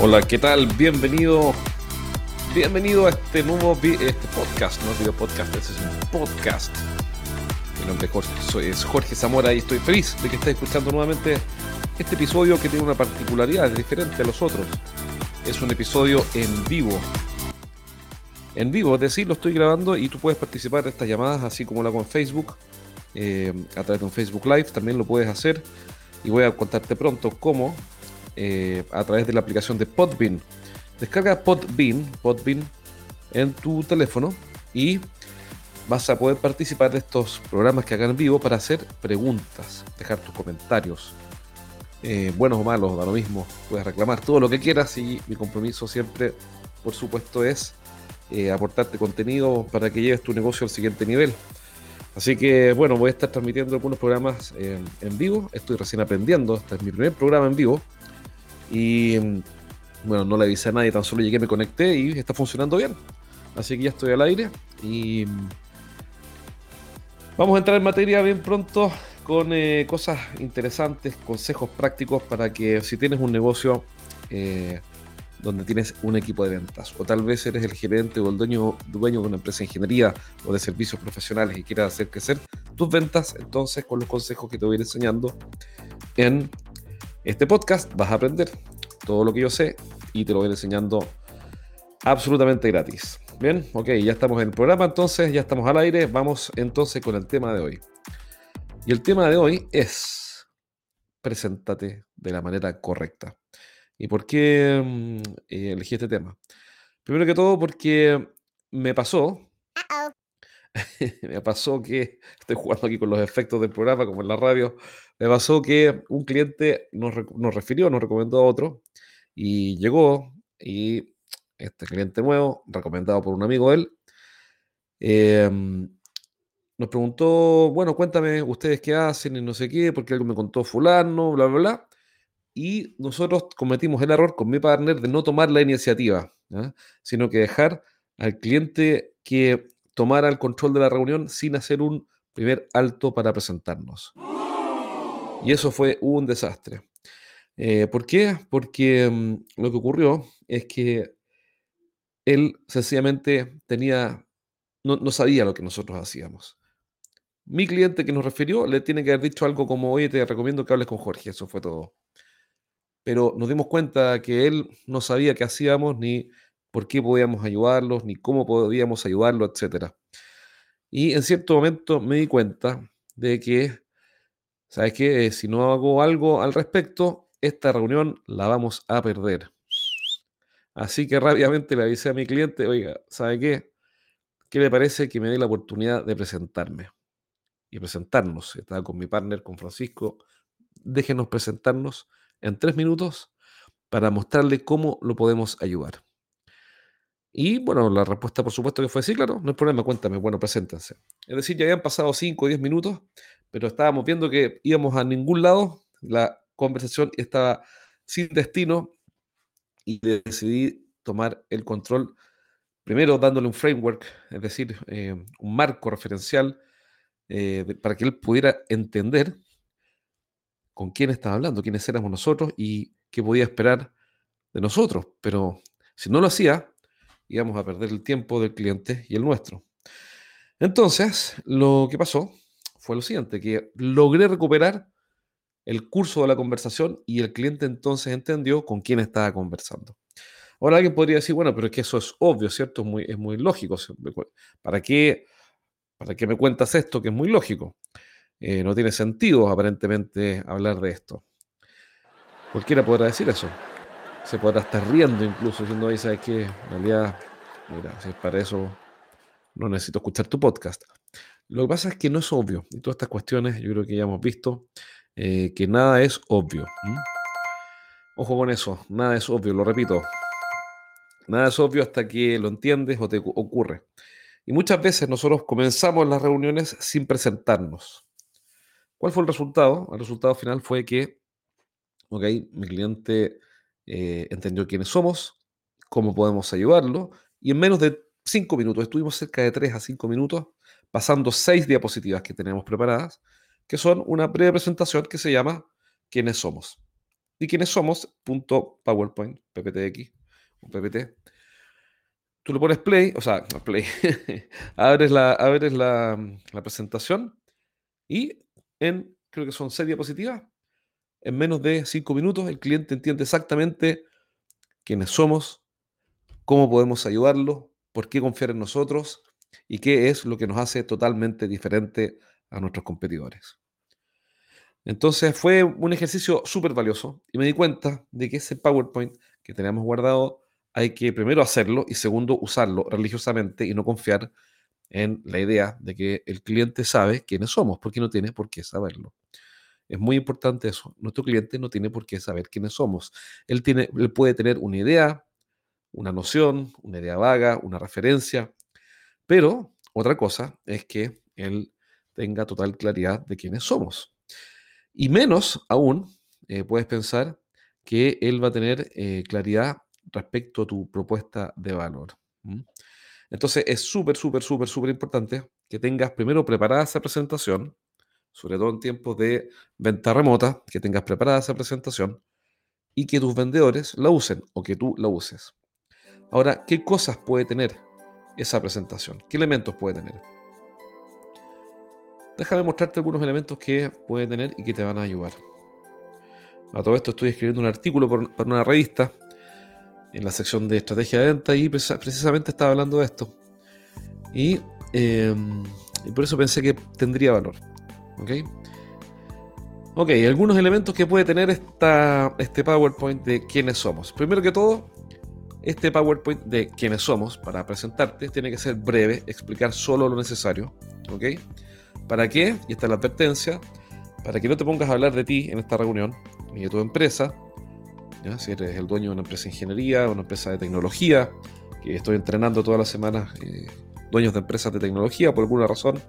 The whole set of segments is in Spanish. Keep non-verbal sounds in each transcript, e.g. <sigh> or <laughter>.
Hola, ¿qué tal? Bienvenido. Bienvenido a este nuevo este podcast, no video podcast, este es un podcast. Mi nombre es Jorge, soy, es Jorge Zamora y estoy feliz de que estés escuchando nuevamente este episodio que tiene una particularidad diferente a los otros. Es un episodio en vivo. En vivo, es decir, lo estoy grabando y tú puedes participar de estas llamadas así como lo hago en Facebook, eh, a través de un Facebook Live, también lo puedes hacer. Y voy a contarte pronto cómo eh, a través de la aplicación de Podbean. Descarga Podbean, Podbean en tu teléfono y vas a poder participar de estos programas que hagan en vivo para hacer preguntas, dejar tus comentarios, eh, buenos o malos, da lo mismo, puedes reclamar todo lo que quieras y mi compromiso siempre, por supuesto, es eh, aportarte contenido para que lleves tu negocio al siguiente nivel. Así que bueno, voy a estar transmitiendo algunos programas en vivo, estoy recién aprendiendo, este es mi primer programa en vivo y bueno, no le avisé a nadie, tan solo llegué, me conecté y está funcionando bien. Así que ya estoy al aire y vamos a entrar en materia bien pronto con eh, cosas interesantes, consejos prácticos para que si tienes un negocio eh, donde tienes un equipo de ventas o tal vez eres el gerente o el dueño, dueño de una empresa de ingeniería o de servicios profesionales y quieras hacer crecer tus ventas, entonces con los consejos que te voy a ir enseñando en este podcast vas a aprender todo lo que yo sé y te lo voy enseñando absolutamente gratis. Bien, ok, ya estamos en el programa, entonces ya estamos al aire. Vamos entonces con el tema de hoy. Y el tema de hoy es preséntate de la manera correcta. ¿Y por qué mm, eh, elegí este tema? Primero que todo porque me pasó <laughs> me pasó que, estoy jugando aquí con los efectos del programa, como en la radio, me pasó que un cliente nos, refirió, nos recomendó a otro, y llegó, y este cliente nuevo, recomendado por un amigo de él, em, nos preguntó, bueno, cuéntame ustedes qué hacen y no sé qué, porque algo me contó fulano, bla, bla, bla. Y nosotros cometimos el error con mi partner de no tomar la iniciativa, sino que dejar al cliente que tomara el control de la reunión sin hacer un primer alto para presentarnos. Y eso fue un desastre. Eh, ¿Por qué? Porque mm, lo que ocurrió es que él sencillamente tenía, no, sabía lo que nosotros hacíamos. Mi cliente que nos refirió le tiene que haber dicho algo como, oye, te recomiendo que hables con Jorge, eso fue todo. Pero nos dimos cuenta que él no sabía qué hacíamos ni por qué podíamos ayudarlos, ni cómo podíamos ayudarlos, etc. Y en cierto momento me di cuenta de que, ¿sabes qué? Eh, si no hago algo al respecto, esta reunión la vamos a perder. Así que rápidamente le avisé a mi cliente, oiga, ¿sabe qué? ¿Qué le parece que me dé la oportunidad de presentarme? Y presentarnos. Estaba con mi partner, con Francisco. Déjenos presentarnos en tres minutos para mostrarle cómo lo podemos ayudar. Y bueno, la respuesta por supuesto que fue sí, claro, no hay problema, cuéntame, bueno, preséntense. Es decir, ya habían pasado 5 o 10 minutos, pero estábamos viendo que íbamos a ningún lado, la conversación estaba sin destino y decidí tomar el control, primero dándole un framework, es decir, eh, un marco referencial eh, para que él pudiera entender con quién estaba hablando, quiénes éramos nosotros y qué podía esperar de nosotros. Pero si no lo hacía, íbamos a perder el tiempo del cliente y el nuestro. Entonces, lo que pasó fue lo siguiente, que logré recuperar el curso de la conversación y el cliente entonces entendió con quién estaba conversando. Ahora alguien podría decir, bueno, pero es que eso es obvio, ¿cierto? Es muy, es muy lógico. ¿Para qué, ¿Para qué me cuentas esto que es muy lógico? Eh, no tiene sentido aparentemente hablar de esto. Cualquiera podrá decir eso se podrá estar riendo incluso diciendo, ahí ¿sabes qué? En realidad, mira, si es para eso, no necesito escuchar tu podcast. Lo que pasa es que no es obvio. Y todas estas cuestiones, yo creo que ya hemos visto eh, que nada es obvio. Ojo con eso, nada es obvio, lo repito. Nada es obvio hasta que lo entiendes o te ocurre. Y muchas veces nosotros comenzamos las reuniones sin presentarnos. ¿Cuál fue el resultado? El resultado final fue que, ok, mi cliente eh, entendió quiénes somos, cómo podemos ayudarlo, y en menos de cinco minutos, estuvimos cerca de tres a cinco minutos, pasando seis diapositivas que tenemos preparadas, que son una breve presentación que se llama ¿Quiénes somos? y quiénes somos, PowerPoint, PPTX PPT. Tú le pones play, o sea, play, <laughs> abres, la, abres la, la presentación y en, creo que son seis diapositivas, en menos de cinco minutos el cliente entiende exactamente quiénes somos, cómo podemos ayudarlo, por qué confiar en nosotros y qué es lo que nos hace totalmente diferente a nuestros competidores. Entonces fue un ejercicio súper valioso y me di cuenta de que ese PowerPoint que teníamos guardado hay que primero hacerlo y segundo usarlo religiosamente y no confiar en la idea de que el cliente sabe quiénes somos, porque no tiene por qué saberlo. Es muy importante eso. Nuestro cliente no tiene por qué saber quiénes somos. Él, tiene, él puede tener una idea, una noción, una idea vaga, una referencia, pero otra cosa es que él tenga total claridad de quiénes somos. Y menos aún, eh, puedes pensar que él va a tener eh, claridad respecto a tu propuesta de valor. Entonces es súper, súper, súper, súper importante que tengas primero preparada esa presentación, sobre todo en tiempos de venta remota, que tengas preparada esa presentación y que tus vendedores la usen o que tú la uses. Ahora, ¿qué cosas puede tener esa presentación? ¿Qué elementos puede tener? Déjame mostrarte algunos elementos que puede tener y que te van a ayudar. A todo esto estoy escribiendo un artículo para una revista en la sección de estrategia de venta y precisamente estaba hablando de esto. Em, y, por eso pensé que tendría valor. ¿Ok? Ok, algunos elementos que puede tener esta, este PowerPoint de quiénes somos. Primero que todo, este PowerPoint de quiénes somos, para presentarte, tiene que ser breve, explicar solo lo necesario. ¿Ok? ¿Para qué? Y esta es la advertencia. Para que no te pongas a hablar de ti en esta reunión, ni de tu empresa, si eres el dueño de una empresa de ingeniería, una empresa de tecnología, que estoy entrenando todas las semanas eh, dueños de empresas de tecnología, por alguna razón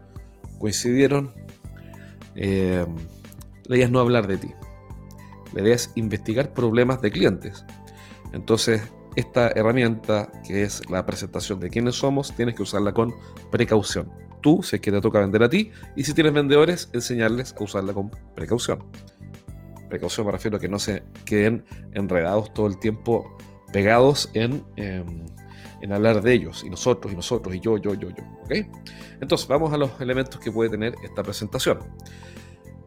coincidieron. Eh, la idea es no hablar de ti. La idea es investigar problemas de clientes. Entonces, esta herramienta, que es la presentación de quiénes somos, tienes que usarla con precaución. Tú, si es que te toca vender a ti, y si tienes vendedores, enseñarles a usarla con precaución precaución me refiero a que no se queden enredados todo el tiempo pegados en, em, en hablar de ellos, y nosotros, y nosotros, y yo, yo, yo, yo. ¿ok? Entonces, vamos a los elementos que puede tener esta presentación.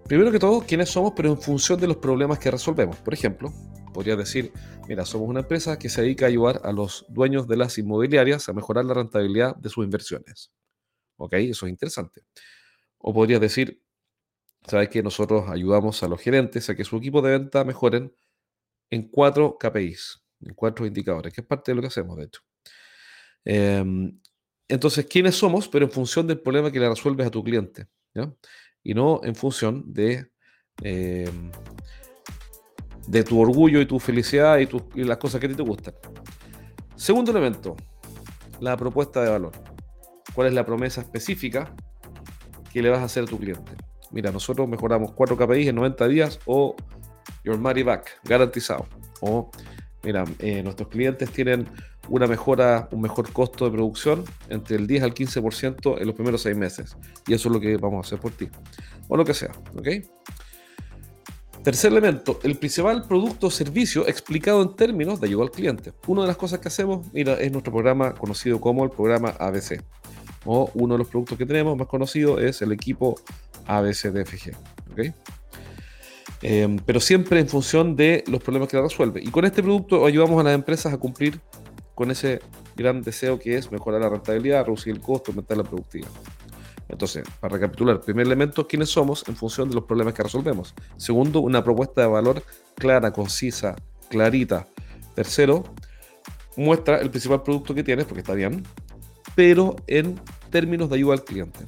Primero que todo, quiénes somos, pero en función de los problemas que resolvemos. Por ejemplo, podría decir, mira, somos una empresa que se dedica a ayudar a los dueños de las inmobiliarias a mejorar la rentabilidad de sus inversiones. ¿Ok? Eso es interesante. O podría decir, sabes que nosotros ayudamos a los gerentes a que su equipo de venta mejoren en cuatro KPIs, en cuatro indicadores, que es parte de lo que hacemos, de hecho. Em, entonces, ¿quiénes somos? Pero en función del problema que le resuelves a tu cliente. Y no en función de, em, de tu orgullo y tu felicidad y, y las cosas que a ti te gustan. Segundo elemento, la propuesta de valor. ¿Cuál es la promesa específica que le vas a hacer a tu cliente? mira, nosotros mejoramos 4 KPIs en 90 días o your money back, garantizado. O, mira, eh, nuestros clientes tienen una mejora, un mejor costo de producción entre el 10 al 15% en los primeros 6 meses. Y eso es lo que vamos a hacer por ti. O lo que sea, ¿ok? Tercer elemento, el principal producto o servicio explicado en términos de ayuda al cliente. Una de las cosas que hacemos, mira, es nuestro programa conocido como el programa ABC. O uno de los productos que tenemos más conocido es el equipo ABCDFG. ¿okay? Em, pero siempre en función de los problemas que la resuelve. Y con este producto ayudamos a las empresas a cumplir con ese gran deseo que es mejorar la rentabilidad, reducir el costo, aumentar la productividad. Entonces, para recapitular, primer elemento, quiénes somos en función de los problemas que resolvemos. Segundo, una propuesta de valor clara, concisa, clarita. Tercero, muestra el principal producto que tienes, porque está bien, pero en términos de ayuda al cliente.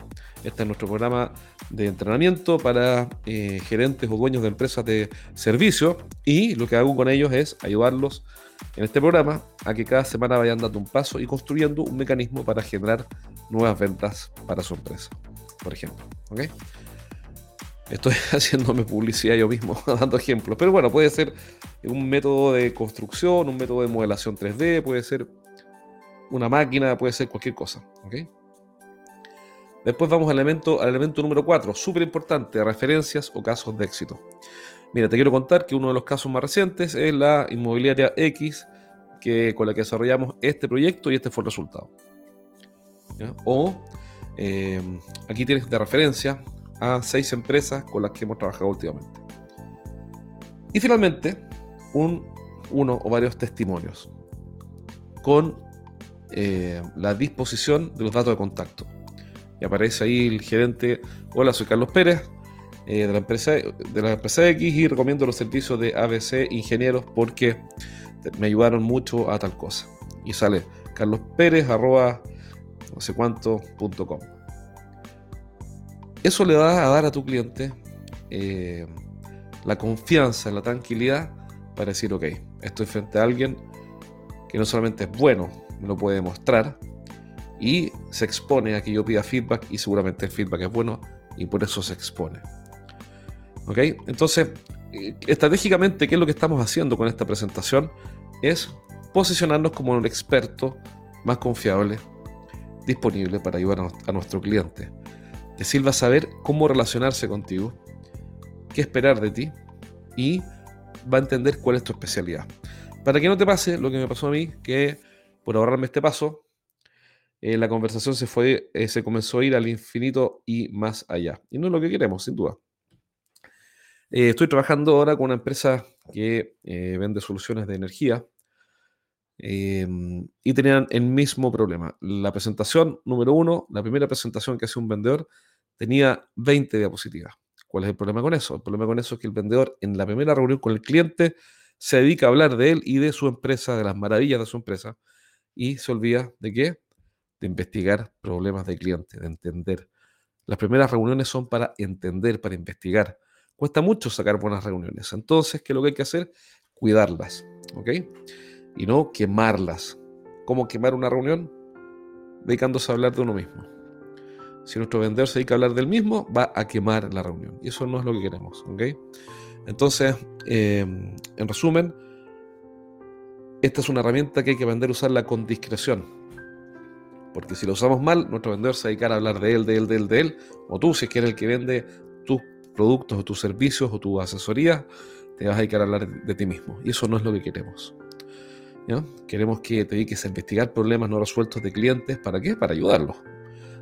Este es nuestro programa de entrenamiento para eh, gerentes o dueños de empresas de servicio y lo que hago con ellos es ayudarlos en este programa a que cada semana vayan dando un paso y construyendo un mecanismo para generar nuevas ventas para su empresa, por ejemplo. Estoy <laughs> haciéndome publicidad yo mismo, <laughs> dando ejemplos, pero bueno, puede ser un método de construcción, un método de modelación 3D, puede ser una máquina, puede ser cualquier cosa. ¿okay? Después vamos al elemento, al elemento número 4, súper importante, referencias o casos de éxito. Mira, te quiero contar que uno de los casos más recientes es la inmobiliaria X, que, con la que desarrollamos este proyecto y este fue el resultado. O eh, aquí tienes de referencia a seis empresas con las que hemos trabajado últimamente. Y finalmente, un, uno o varios testimonios con eh, la disposición de los datos de contacto. Y aparece ahí el gerente, hola, soy Carlos Pérez, eh, de, la empresa, de la empresa X y recomiendo los servicios de ABC Ingenieros porque me ayudaron mucho a tal cosa. Y sale Carlos Pérez, no sé cuánto.com. Eso le va a dar a tu cliente eh, la confianza, la tranquilidad para decir, ok, estoy frente a alguien que no solamente es bueno, me lo puede demostrar y se expone a que yo pida feedback y seguramente el feedback es bueno y por eso se expone. ¿Ok? Entonces, eh, estratégicamente, ¿qué es lo que estamos haciendo con esta presentación? Es posicionarnos como un experto más confiable, disponible para ayudar a nuestro cliente. Te sirva saber cómo relacionarse contigo, qué esperar de ti y va a entender cuál es tu especialidad. Para que no te pase lo que me pasó a mí, que por ahorrarme este paso, eh, la conversación se fue, eh, se comenzó a ir al infinito y más allá. Y no es lo que queremos, sin duda. Eh, estoy trabajando ahora con una empresa que vende soluciones de energía em, y tenían el mismo problema. La presentación número uno, la primera presentación que hace un vendedor, tenía 20 diapositivas. ¿Cuál es el problema con eso? El problema con eso es que el vendedor en la primera reunión con el cliente se dedica a hablar de él y de su empresa, de las maravillas de su empresa, y se olvida de qué? De investigar problemas del cliente, de entender. Las primeras reuniones son para entender, para investigar. Cuesta mucho sacar buenas reuniones. Entonces, ¿qué es lo que hay que hacer? Cuidarlas, ¿ok? Y no quemarlas. ¿Cómo quemar una reunión? Dedicándose a hablar de uno mismo. Si nuestro vendedor se dedica a hablar del mismo, va a quemar la reunión. Y eso no es lo que queremos, ¿ok? Entonces, em, en resumen, esta es una herramienta que hay que aprender a usarla con discreción. Porque si la usamos mal, nuestro vendedor se dedicará a hablar de él, de él, de él, de él. O tú, si es que eres el que vende tus productos o tus servicios o tu asesoría, te vas a dedicar a hablar de ti mismo. Y eso no es lo que queremos. Queremos que te dediques a investigar problemas no resueltos de clientes. ¿Para qué? Para ayudarlos.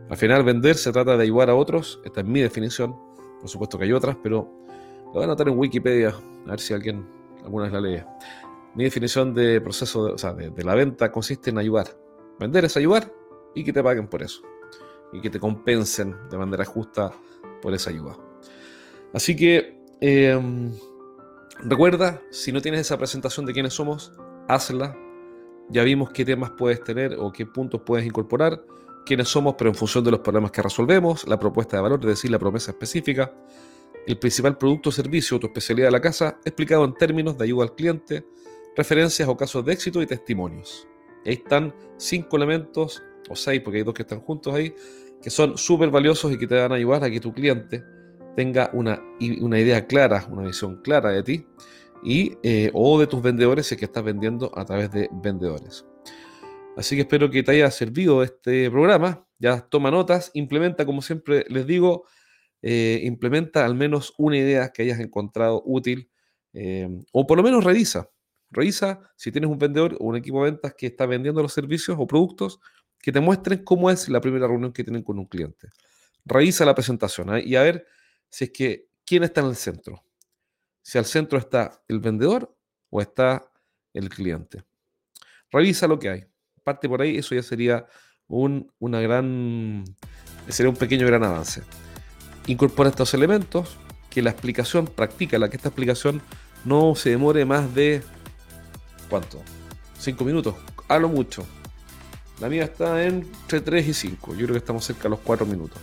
Al final, vender se trata de ayudar a otros. Esta es mi definición. Por supuesto que hay otras, pero lo voy a anotar en Wikipedia, a ver si alguien alguna vez la lee. Mi definición de proceso de, o sea, de, la venta consiste en ayudar. Vender es ayudar y que te paguen por eso. Y que te compensen de manera justa por esa ayuda. Así que em, recuerda, si no tienes esa presentación de quiénes somos, hazla. Ya vimos qué temas puedes tener o qué puntos puedes incorporar, quiénes somos, pero en función de los problemas que resolvemos, la propuesta de valor, es decir, la promesa específica el principal producto o servicio o tu especialidad de la casa, explicado en términos de ayuda al cliente, referencias o casos de éxito y testimonios. ahí están cinco elementos, o seis, porque hay dos que están juntos ahí, que son súper valiosos y que te van a ayudar a que tu cliente tenga una, una idea clara, una visión clara de ti y, eh, o de tus vendedores si es que estás vendiendo a través de vendedores. Así que espero que te haya servido este programa. Ya toma notas, implementa, como siempre les digo, eh, implementa al menos una idea que hayas encontrado útil eh, o por lo menos revisa. Revisa si tienes un vendedor o un equipo de ventas que está vendiendo los servicios o productos que te muestren cómo es la primera reunión que tienen con un cliente. Revisa la presentación ¿ah? y a ver si es que quién está en el centro. Si al centro está el vendedor o está el cliente. Revisa lo que hay. Parte por ahí, eso ya sería un, una gran, sería un pequeño gran avance incorpora estos elementos, que la explicación, practica la que esta explicación no se demore más de, ¿cuánto? 5 minutos, a lo mucho. La mía está entre 3 y 5, yo creo que estamos cerca de los 4 minutos.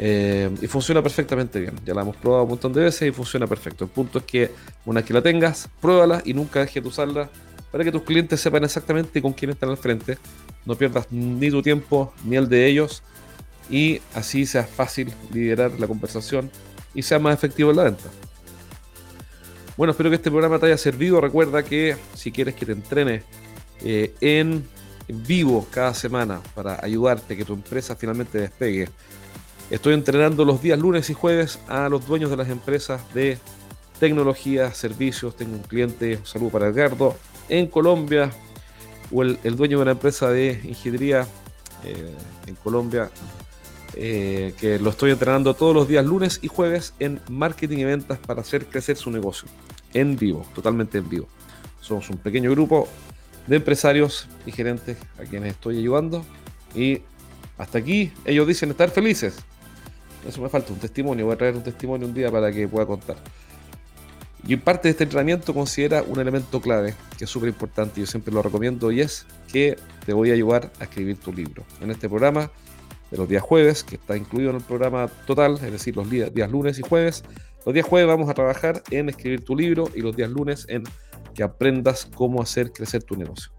Eh, y funciona perfectamente bien. Ya la hemos probado un montón de veces y funciona perfecto. El punto es que una que la tengas, pruébala y nunca dejes de usarla para que tus clientes sepan exactamente con quién están al frente. No pierdas ni tu tiempo ni el de ellos y así sea fácil liderar la conversación y sea más efectivo en la venta. Bueno, espero que este programa te haya servido. Recuerda que si quieres que te entrene eh, en vivo cada semana para ayudarte a que tu empresa finalmente despegue, estoy entrenando los días lunes y jueves a los dueños de las empresas de tecnología, servicios. Tengo un cliente, un saludo para Edgardo, en Colombia, o el, dueño de una empresa de ingeniería eh, en Colombia, eh, que lo estoy entrenando todos los días lunes y jueves en marketing y ventas para hacer crecer su negocio en vivo, totalmente en vivo. Somos un pequeño grupo de empresarios y gerentes a quienes estoy ayudando y hasta aquí ellos dicen estar felices. Eso me falta un testimonio, voy a traer un testimonio un día para que pueda contar. Y parte de este entrenamiento considera un elemento clave que es súper importante yo siempre lo recomiendo y es que te voy a ayudar a escribir tu libro. En este programa de los días jueves, que está incluido en el programa total, es decir, los días, días lunes y jueves, los días jueves vamos a trabajar en escribir tu libro y los días lunes en que aprendas cómo hacer crecer tu negocio.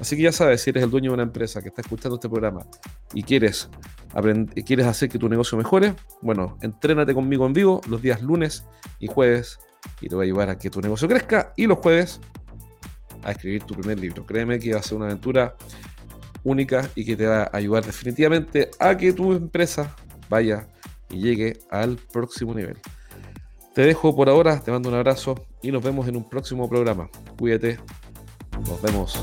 Así que ya sabes, si eres el dueño de una empresa que está escuchando este programa y quieres, quieres hacer que tu negocio mejore, bueno, entrénate conmigo en vivo los días lunes y jueves y te voy a ayudar a que tu negocio crezca y los jueves a escribir tu primer libro. Créeme que va a ser una aventura única y que te va a ayudar definitivamente a que tu empresa vaya y llegue al próximo nivel. Te dejo por ahora, te mando un abrazo y nos vemos en un próximo programa. Cuídate, nos vemos.